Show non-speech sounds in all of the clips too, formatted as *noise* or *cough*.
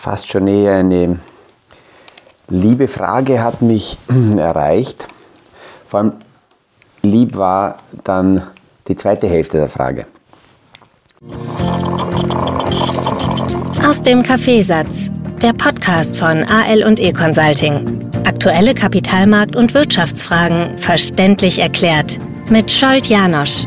fast schon eher eine liebe Frage hat mich *clears throat* erreicht. Vor allem lieb war dann die zweite Hälfte der Frage. Aus dem Kaffeesatz, der Podcast von AL und E Consulting. Aktuelle Kapitalmarkt- und Wirtschaftsfragen verständlich erklärt mit Scholt Janosch.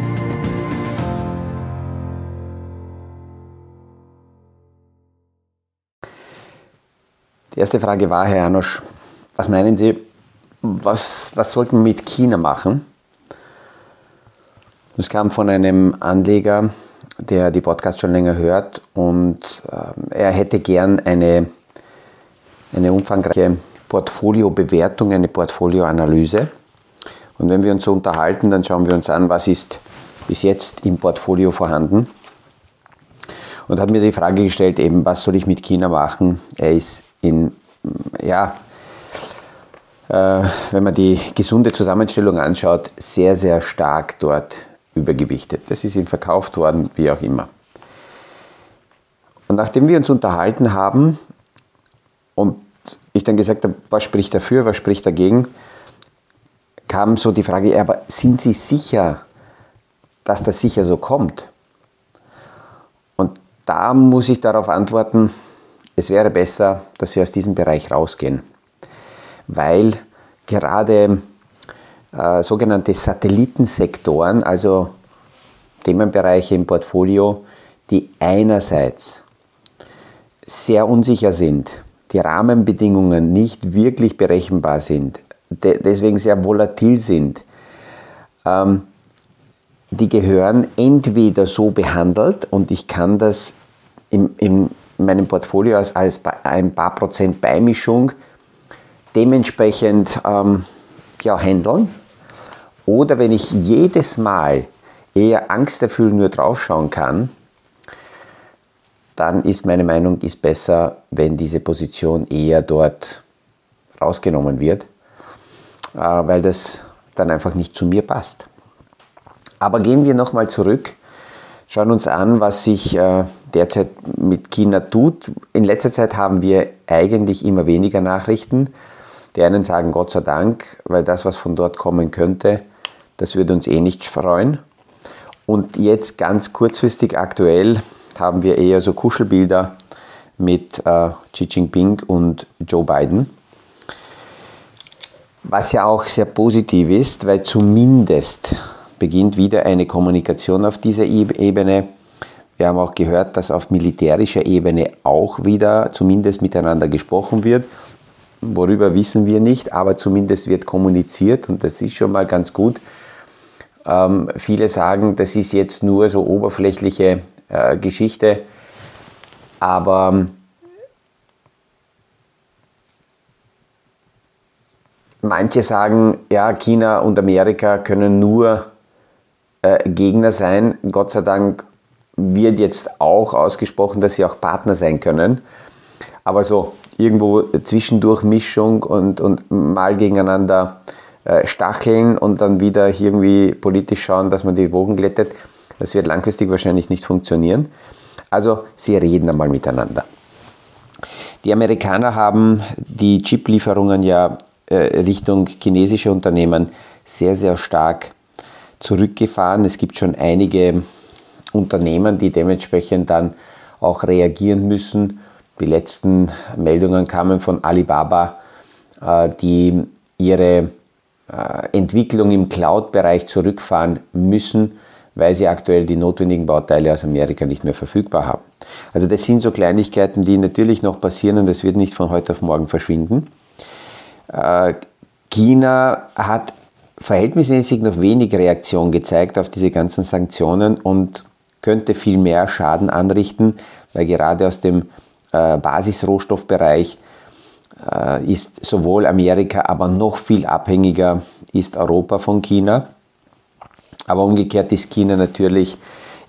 Die erste Frage war, Herr Janosch, was meinen Sie, was, was sollten wir mit China machen? Es kam von einem Anleger, der die Podcast schon länger hört und äh, er hätte gern eine, eine umfangreiche Portfoliobewertung, eine Portfolioanalyse. Und wenn wir uns so unterhalten, dann schauen wir uns an, was ist bis jetzt im Portfolio vorhanden. Und hat mir die Frage gestellt, eben, was soll ich mit China machen? Er ist in, ja, äh, wenn man die gesunde Zusammenstellung anschaut, sehr, sehr stark dort übergewichtet. Das ist ihm verkauft worden, wie auch immer. Und nachdem wir uns unterhalten haben und ich dann gesagt habe, was spricht dafür, was spricht dagegen, kam so die Frage, aber sind Sie sicher, dass das sicher so kommt? Und da muss ich darauf antworten, es wäre besser, dass Sie aus diesem Bereich rausgehen, weil gerade äh, sogenannte Satellitensektoren, also Themenbereiche im Portfolio, die einerseits sehr unsicher sind, die Rahmenbedingungen nicht wirklich berechenbar sind, de deswegen sehr volatil sind, ähm, die gehören entweder so behandelt und ich kann das im, in meinem Portfolio als, als ein paar Prozent Beimischung dementsprechend ähm, ja, handeln. Oder wenn ich jedes Mal eher angsterfüllt nur draufschauen kann, dann ist meine Meinung, ist besser, wenn diese Position eher dort rausgenommen wird, äh, weil das dann einfach nicht zu mir passt. Aber gehen wir nochmal zurück, schauen uns an, was sich äh, derzeit mit China tut. In letzter Zeit haben wir eigentlich immer weniger Nachrichten. Die einen sagen Gott sei Dank, weil das, was von dort kommen könnte, das würde uns eh nicht freuen. Und jetzt ganz kurzfristig aktuell haben wir eher so Kuschelbilder mit äh, Xi Jinping und Joe Biden. Was ja auch sehr positiv ist, weil zumindest beginnt wieder eine Kommunikation auf dieser Ebene. Wir haben auch gehört, dass auf militärischer Ebene auch wieder zumindest miteinander gesprochen wird. Worüber wissen wir nicht, aber zumindest wird kommuniziert und das ist schon mal ganz gut. Ähm, viele sagen, das ist jetzt nur so oberflächliche äh, Geschichte. Aber ähm, manche sagen, ja, China und Amerika können nur äh, Gegner sein. Gott sei Dank wird jetzt auch ausgesprochen, dass sie auch Partner sein können. Aber so irgendwo zwischendurch Mischung und, und mal gegeneinander äh, stacheln und dann wieder irgendwie politisch schauen, dass man die Wogen glättet das wird langfristig wahrscheinlich nicht funktionieren. Also sie reden einmal miteinander. Die Amerikaner haben die Chip-Lieferungen ja äh, Richtung chinesische Unternehmen sehr, sehr stark zurückgefahren. Es gibt schon einige Unternehmen, die dementsprechend dann auch reagieren müssen. Die letzten Meldungen kamen von Alibaba, äh, die ihre äh, Entwicklung im Cloud-Bereich zurückfahren müssen weil sie aktuell die notwendigen Bauteile aus Amerika nicht mehr verfügbar haben. Also das sind so Kleinigkeiten, die natürlich noch passieren und das wird nicht von heute auf morgen verschwinden. Äh, China hat verhältnismäßig noch wenig Reaktion gezeigt auf diese ganzen Sanktionen und könnte viel mehr Schaden anrichten, weil gerade aus dem äh, Basisrohstoffbereich äh, ist sowohl Amerika, aber noch viel abhängiger ist Europa von China. Aber umgekehrt ist China natürlich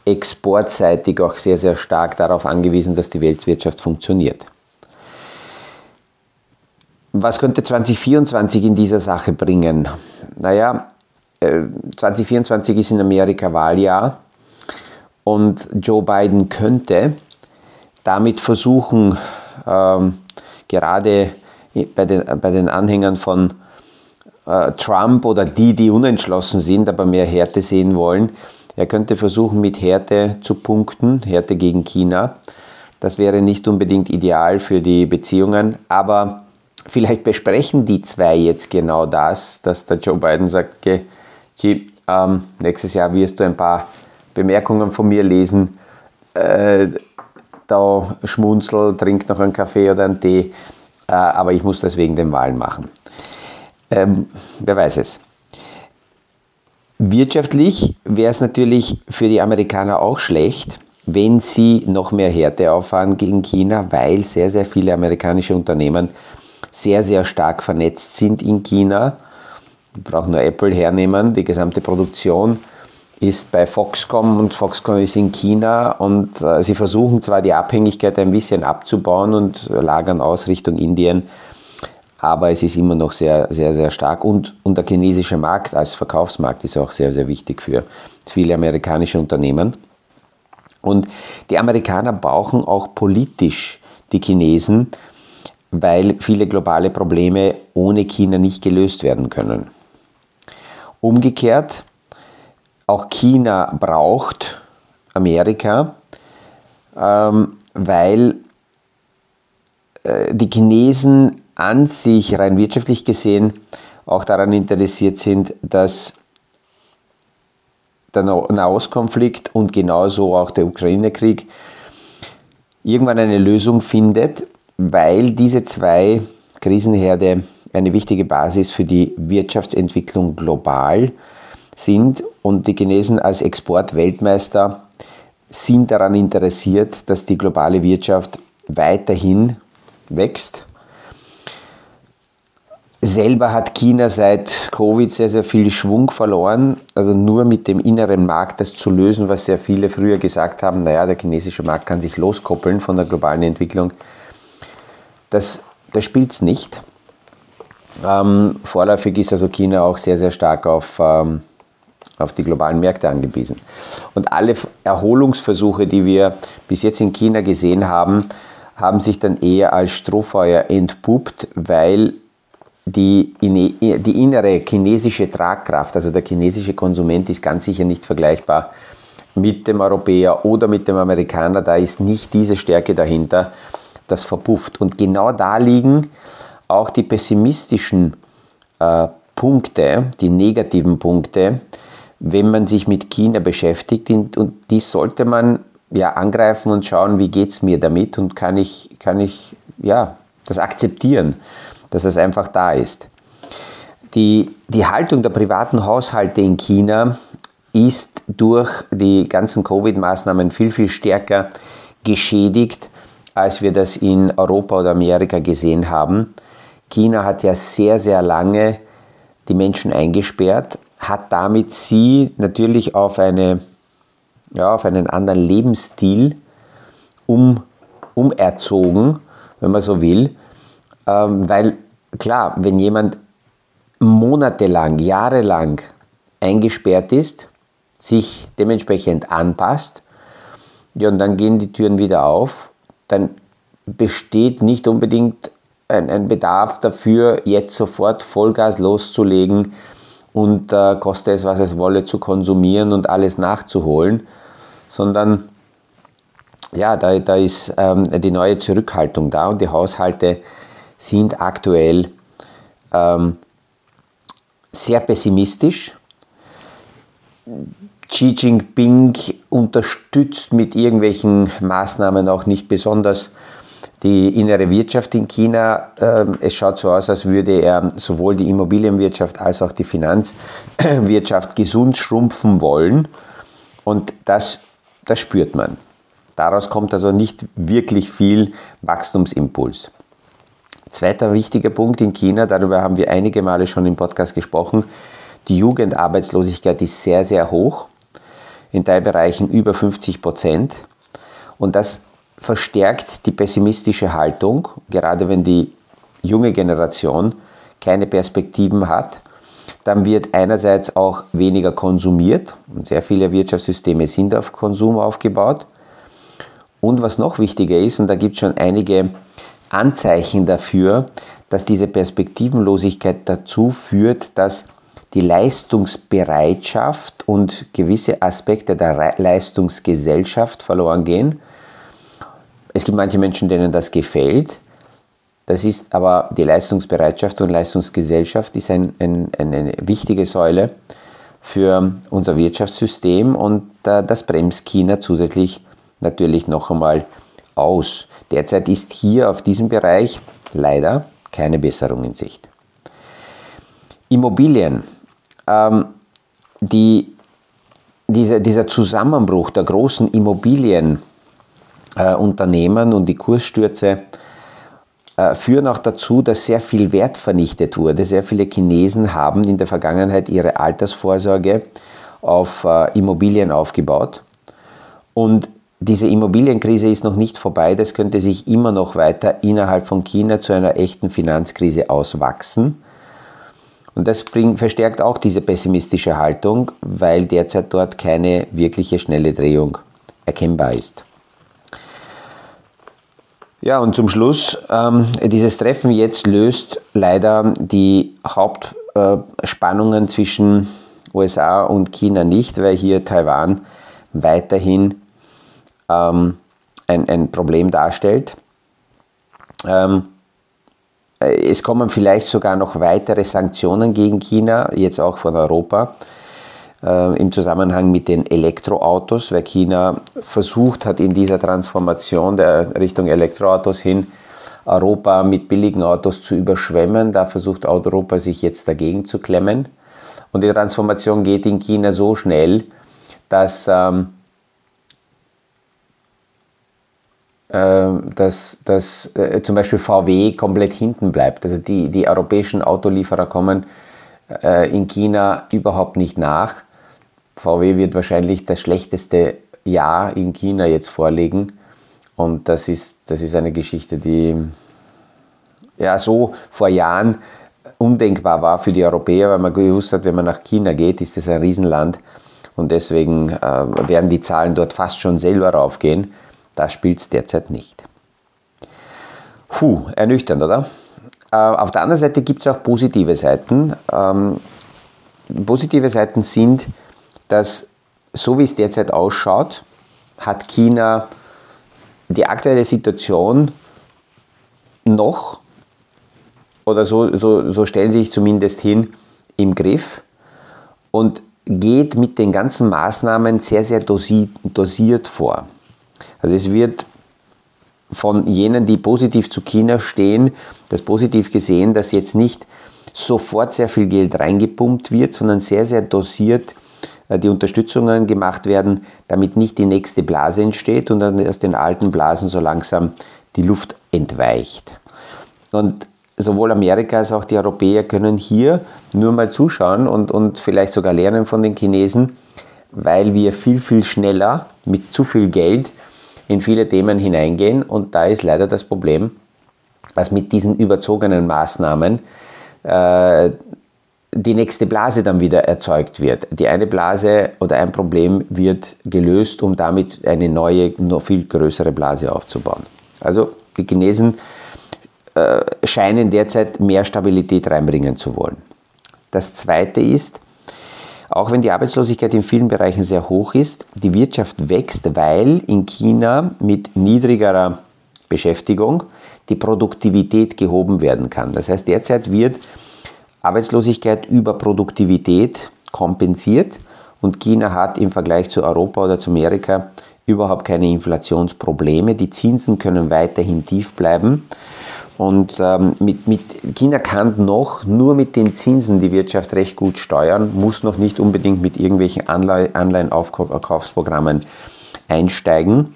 exportseitig auch sehr, sehr stark darauf angewiesen, dass die Weltwirtschaft funktioniert. Was könnte 2024 in dieser Sache bringen? Naja, 2024 äh, ist in Amerika Wahljahr und Joe Biden könnte damit versuchen, ähm, gerade bei den, bei den Anhängern von äh, Trump oder die, die unentschlossen sind, aber mehr Härte sehen wollen. Er könnte versuchen, mit Härte zu punkten, Härte gegen China. Das wäre nicht unbedingt ideal für die Beziehungen, aber vielleicht besprechen die zwei jetzt genau das, dass der Joe Biden sagt, okay, G, ähm, nächstes Jahr wirst du ein paar Bemerkungen von mir lesen, äh, da schmunzel, trink noch einen Kaffee oder einen Tee, äh, aber ich muss das wegen den Wahlen machen. Ähm, wer weiß es. Wirtschaftlich wäre es natürlich für die Amerikaner auch schlecht, wenn sie noch mehr Härte auffahren gegen China, weil sehr, sehr viele amerikanische Unternehmen sehr, sehr stark vernetzt sind in China. Wir brauchen nur Apple hernehmen, die gesamte Produktion ist bei Foxconn und Foxconn ist in China und äh, sie versuchen zwar die Abhängigkeit ein bisschen abzubauen und lagern aus Richtung Indien, aber es ist immer noch sehr, sehr, sehr stark und, und der chinesische Markt als Verkaufsmarkt ist auch sehr, sehr wichtig für viele amerikanische Unternehmen. Und die Amerikaner brauchen auch politisch die Chinesen, weil viele globale Probleme ohne China nicht gelöst werden können. Umgekehrt, auch China braucht Amerika, ähm, weil äh, die Chinesen an sich rein wirtschaftlich gesehen auch daran interessiert sind, dass der Nahostkonflikt und genauso auch der Ukraine-Krieg irgendwann eine Lösung findet, weil diese zwei Krisenherde eine wichtige Basis für die Wirtschaftsentwicklung global sind und die Chinesen als Exportweltmeister sind daran interessiert, dass die globale Wirtschaft weiterhin wächst Selber hat China seit Covid sehr, sehr viel Schwung verloren. Also nur mit dem inneren Markt das zu lösen, was sehr viele früher gesagt haben, naja, der chinesische Markt kann sich loskoppeln von der globalen Entwicklung. Das, das spielt es nicht. Ähm, vorläufig ist also China auch sehr, sehr stark auf, ähm, auf die globalen Märkte angewiesen. Und alle Erholungsversuche, die wir bis jetzt in China gesehen haben, haben sich dann eher als Strohfeuer entpuppt, weil die, die innere chinesische Tragkraft, also der chinesische Konsument ist ganz sicher nicht vergleichbar mit dem Europäer oder mit dem Amerikaner. Da ist nicht diese Stärke dahinter, das verpufft. Und genau da liegen auch die pessimistischen äh, Punkte, die negativen Punkte, wenn man sich mit China beschäftigt. Und die sollte man ja angreifen und schauen, wie geht es mir damit und kann ich, kann ich ja, das akzeptieren dass es einfach da ist. Die, die Haltung der privaten Haushalte in China ist durch die ganzen Covid-Maßnahmen viel, viel stärker geschädigt, als wir das in Europa oder Amerika gesehen haben. China hat ja sehr, sehr lange die Menschen eingesperrt, hat damit sie natürlich auf, eine, ja, auf einen anderen Lebensstil um, umerzogen, wenn man so will, ähm, weil klar, wenn jemand monatelang, jahrelang eingesperrt ist, sich dementsprechend anpasst, ja, und dann gehen die Türen wieder auf, dann besteht nicht unbedingt ein, ein Bedarf dafür, jetzt sofort Vollgas loszulegen und äh, koste es, was es wolle, zu konsumieren und alles nachzuholen, sondern ja, da, da ist ähm, die neue Zurückhaltung da und die Haushalte sind aktuell ähm, sehr pessimistisch. Xi Jinping unterstützt mit irgendwelchen Maßnahmen auch nicht besonders die innere Wirtschaft in China. Ähm, es schaut so aus, als würde er sowohl die Immobilienwirtschaft als auch die Finanzwirtschaft gesund schrumpfen wollen. Und das, das spürt man. Daraus kommt also nicht wirklich viel Wachstumsimpuls. Zweiter wichtiger Punkt in China, darüber haben wir einige Male schon im Podcast gesprochen, die Jugendarbeitslosigkeit ist sehr, sehr hoch, in Teilbereichen über 50 Prozent. Und das verstärkt die pessimistische Haltung, gerade wenn die junge Generation keine Perspektiven hat. Dann wird einerseits auch weniger konsumiert und sehr viele Wirtschaftssysteme sind auf Konsum aufgebaut. Und was noch wichtiger ist, und da gibt es schon einige Anzeichen dafür, dass diese Perspektivenlosigkeit dazu führt, dass die Leistungsbereitschaft und gewisse Aspekte der Leistungsgesellschaft verloren gehen. Es gibt manche Menschen, denen das gefällt. Das ist aber die Leistungsbereitschaft und Leistungsgesellschaft ist ein, ein, eine wichtige Säule für unser Wirtschaftssystem und äh, das bremst China zusätzlich natürlich noch einmal aus. Derzeit ist hier auf diesem Bereich leider keine Besserung in Sicht. Immobilien. Ähm, die, dieser, dieser Zusammenbruch der großen Immobilienunternehmen äh, und die Kursstürze äh, führen auch dazu, dass sehr viel Wert vernichtet wurde. Sehr viele Chinesen haben in der Vergangenheit ihre Altersvorsorge auf äh, Immobilien aufgebaut. Und diese Immobilienkrise ist noch nicht vorbei. Das könnte sich immer noch weiter innerhalb von China zu einer echten Finanzkrise auswachsen. Und das bringt, verstärkt auch diese pessimistische Haltung, weil derzeit dort keine wirkliche schnelle Drehung erkennbar ist. Ja, und zum Schluss, ähm, dieses Treffen jetzt löst leider die Hauptspannungen äh, zwischen USA und China nicht, weil hier Taiwan weiterhin ähm, ein, ein Problem darstellt. Ähm, es kommen vielleicht sogar noch weitere Sanktionen gegen China, jetzt auch von Europa äh, im Zusammenhang mit den Elektroautos, weil China versucht hat, in dieser Transformation der Richtung Elektroautos hin Europa mit billigen Autos zu überschwemmen. Da versucht Europa sich jetzt dagegen zu klemmen. Und die Transformation geht in China so schnell, dass, ähm, äh, dass, dass äh, zum Beispiel VW komplett hinten bleibt. Also die, die europäischen Autolieferer kommen äh, in China überhaupt nicht nach. VW wird wahrscheinlich das schlechteste Jahr in China jetzt vorlegen. Und das ist, das ist eine Geschichte, die ja so vor Jahren undenkbar war für die Europäer, weil man gewusst hat, wenn man nach China geht, ist das ein Riesenland. Und deswegen äh, werden die Zahlen dort fast schon selber raufgehen. Das spielt es derzeit nicht. Puh, ernüchternd, oder? Äh, auf der anderen Seite gibt es auch positive Seiten. Ähm, positive Seiten sind, dass so wie es derzeit ausschaut, hat China die aktuelle Situation noch, oder so, so, so stellen sie sich zumindest hin, im Griff und geht mit den ganzen Maßnahmen sehr, sehr dosiert vor. Also es wird von jenen, die positiv zu China stehen, das positiv gesehen, dass jetzt nicht sofort sehr viel Geld reingepumpt wird, sondern sehr, sehr dosiert die Unterstützungen gemacht werden, damit nicht die nächste Blase entsteht und dann aus den alten Blasen so langsam die Luft entweicht. Und sowohl Amerika als auch die Europäer können hier nur mal zuschauen und, und vielleicht sogar lernen von den Chinesen, weil wir viel, viel schneller mit zu viel Geld in viele Themen hineingehen. Und da ist leider das Problem, dass mit diesen überzogenen Maßnahmen äh, die nächste Blase dann wieder erzeugt wird. Die eine Blase oder ein Problem wird gelöst, um damit eine neue, noch viel größere Blase aufzubauen. Also die Chinesen äh, scheinen derzeit mehr Stabilität reinbringen zu wollen. Das Zweite ist, auch wenn die Arbeitslosigkeit in vielen Bereichen sehr hoch ist, die Wirtschaft wächst, weil in China mit niedrigerer Beschäftigung die Produktivität gehoben werden kann. Das heißt, derzeit wird Arbeitslosigkeit über Produktivität kompensiert und China hat im Vergleich zu Europa oder zu Amerika überhaupt keine Inflationsprobleme. Die Zinsen können weiterhin tief bleiben. Und ähm, mit, mit China kann noch nur mit den Zinsen die Wirtschaft recht gut steuern, muss noch nicht unbedingt mit irgendwelchen Anleihenaufkaufsprogrammen einsteigen.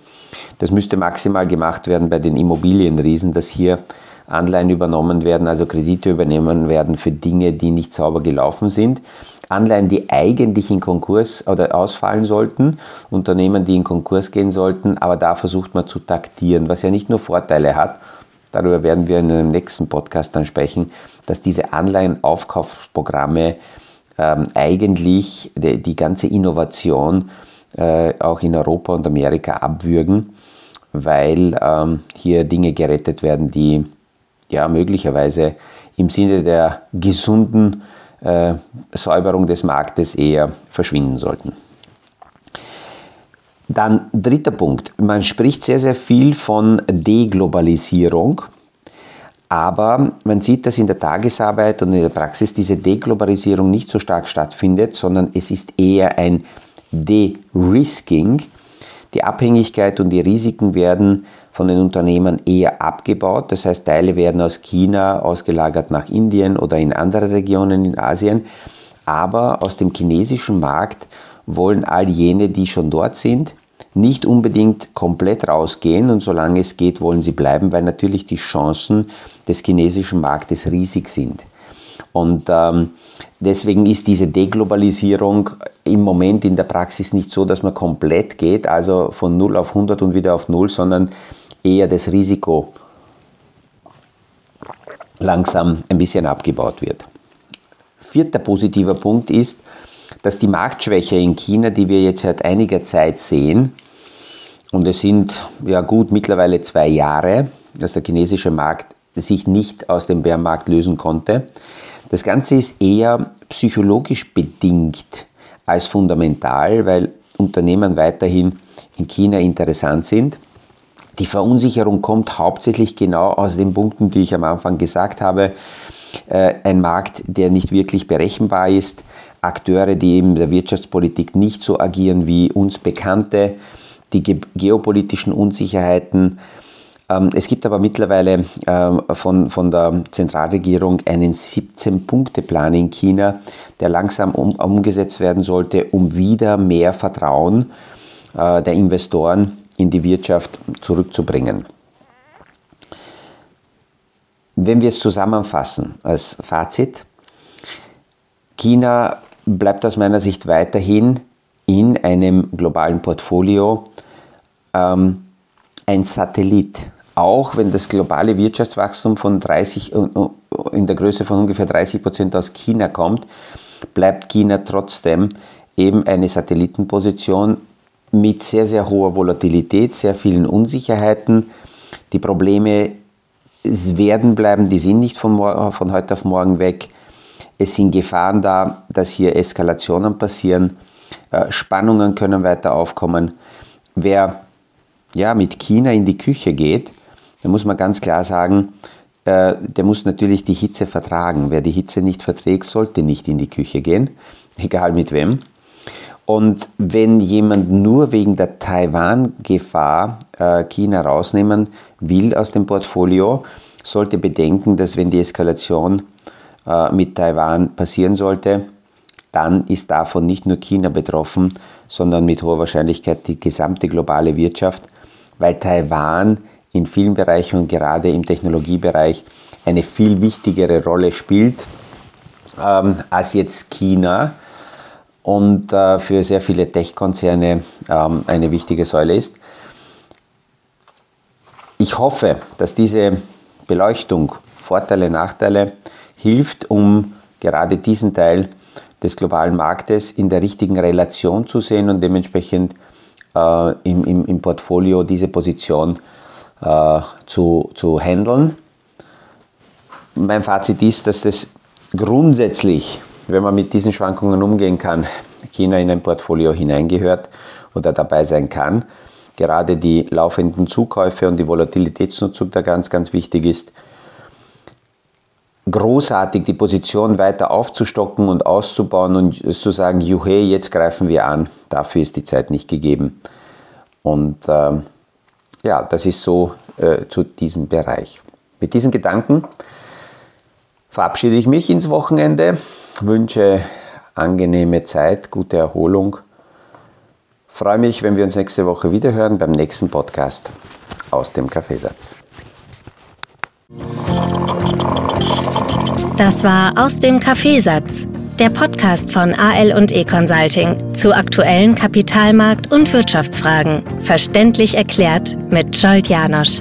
Das müsste maximal gemacht werden bei den Immobilienriesen, dass hier Anleihen übernommen werden, also Kredite übernehmen werden für Dinge, die nicht sauber gelaufen sind. Anleihen, die eigentlich in Konkurs oder ausfallen sollten, Unternehmen, die in Konkurs gehen sollten, aber da versucht man zu taktieren, was ja nicht nur Vorteile hat, darüber werden wir in einem nächsten Podcast dann sprechen, dass diese Anleihenaufkaufsprogramme ähm, eigentlich die, die, ganze Innovation äh, auch in Europa und Amerika abwürgen weil ähm, hier Dinge gerettet werden, die ja möglicherweise im Sinne der gesunden äh, Säuberung des Marktes eher verschwinden sollten. Dann dritter Punkt. Man spricht sehr, sehr viel von Deglobalisierung, aber man sieht, dass in der Tagesarbeit und in der Praxis diese Deglobalisierung nicht so stark stattfindet, sondern es ist eher ein De-Risking. Die Abhängigkeit und die Risiken werden von den Unternehmen eher abgebaut. Das heißt, Teile werden aus China ausgelagert nach Indien oder in andere Regionen in Asien. Aber aus dem chinesischen Markt wollen all jene, die schon dort sind, nicht unbedingt komplett rausgehen und solange es geht, wollen sie bleiben, weil natürlich die Chancen des chinesischen Marktes riesig sind. Und ähm, deswegen ist diese Deglobalisierung im Moment in der Praxis nicht so, dass man komplett geht, also von 0 auf 100 und wieder auf 0, sondern eher das Risiko langsam ein bisschen abgebaut wird. Vierter positiver Punkt ist, dass die Marktschwäche in China, die wir jetzt seit einiger Zeit sehen, und es sind ja gut mittlerweile zwei Jahre, dass der chinesische Markt sich nicht aus dem Bärmarkt lösen konnte. Das Ganze ist eher psychologisch bedingt als fundamental, weil Unternehmen weiterhin in China interessant sind. Die Verunsicherung kommt hauptsächlich genau aus den Punkten, die ich am Anfang gesagt habe. Äh, ein Markt, der nicht wirklich berechenbar ist, Akteure, die in der Wirtschaftspolitik nicht so agieren wie uns Bekannte, die geopolitischen Unsicherheiten. Ähm, es gibt aber mittlerweile ähm, von, von der Zentralregierung einen 17-Punkte-Plan in China, der langsam um, umgesetzt werden sollte, um wieder mehr Vertrauen äh, der Investoren in die Wirtschaft zurückzubringen. Wenn wir es zusammenfassen als Fazit, China bleibt aus meiner Sicht weiterhin in einem globalen Portfolio ähm, ein Satellit. Auch wenn das globale Wirtschaftswachstum von 30, in der Größe von ungefähr 30 Prozent aus China kommt, bleibt China trotzdem eben eine Satellitenposition mit sehr, sehr hoher Volatilität, sehr vielen Unsicherheiten. Die Probleme werden bleiben, die sind nicht von, von heute auf morgen weg. Es sind Gefahren da, dass hier Eskalationen passieren. Äh, Spannungen können weiter aufkommen. Wer ja, mit China in die Küche geht, da muss man ganz klar sagen, äh, der muss natürlich die Hitze vertragen. Wer die Hitze nicht verträgt, sollte nicht in die Küche gehen, *laughs* egal mit wem. Und wenn jemand nur wegen der Taiwan-Gefahr äh, China rausnehmen will aus dem Portfolio, sollte bedenken, dass wenn die Eskalation äh, mit Taiwan passieren sollte, dann ist davon nicht nur China betroffen, sondern mit hoher Wahrscheinlichkeit die gesamte globale Wirtschaft, weil Taiwan in vielen Bereichen und gerade im Technologiebereich eine viel wichtigere Rolle spielt ähm, als jetzt China und äh, für sehr viele Tech-Konzerne ähm, eine wichtige Säule ist. Ich hoffe, dass diese Beleuchtung Vorteile, Nachteile hilft, um gerade diesen Teil des globalen Marktes in der richtigen Relation zu sehen und dementsprechend äh, im, im, im, Portfolio diese Position äh, zu, zu handeln. Mein Fazit ist, dass das grundsätzlich, wenn man mit diesen Schwankungen umgehen kann, China in ein Portfolio hineingehört oder dabei sein kann. Gerade die laufenden Zukäufe und die Volatilitätsnutzung da ganz, ganz wichtig ist großartig, die Position weiter aufzustocken und auszubauen und zu sagen, juhe, jetzt greifen wir an. Dafür ist die Zeit nicht gegeben. Und ähm, ja, das ist so äh, zu diesem Bereich. Mit diesen Gedanken verabschiede ich mich ins Wochenende, wünsche angenehme Zeit, gute Erholung. Freue mich, wenn wir uns nächste Woche wieder hören beim nächsten Podcast aus dem Kaffeesatz. Das war aus dem Kaffeesatz, der Podcast von AL und E Consulting zu aktuellen Kapitalmarkt- und Wirtschaftsfragen, verständlich erklärt mit Scholt Janosch.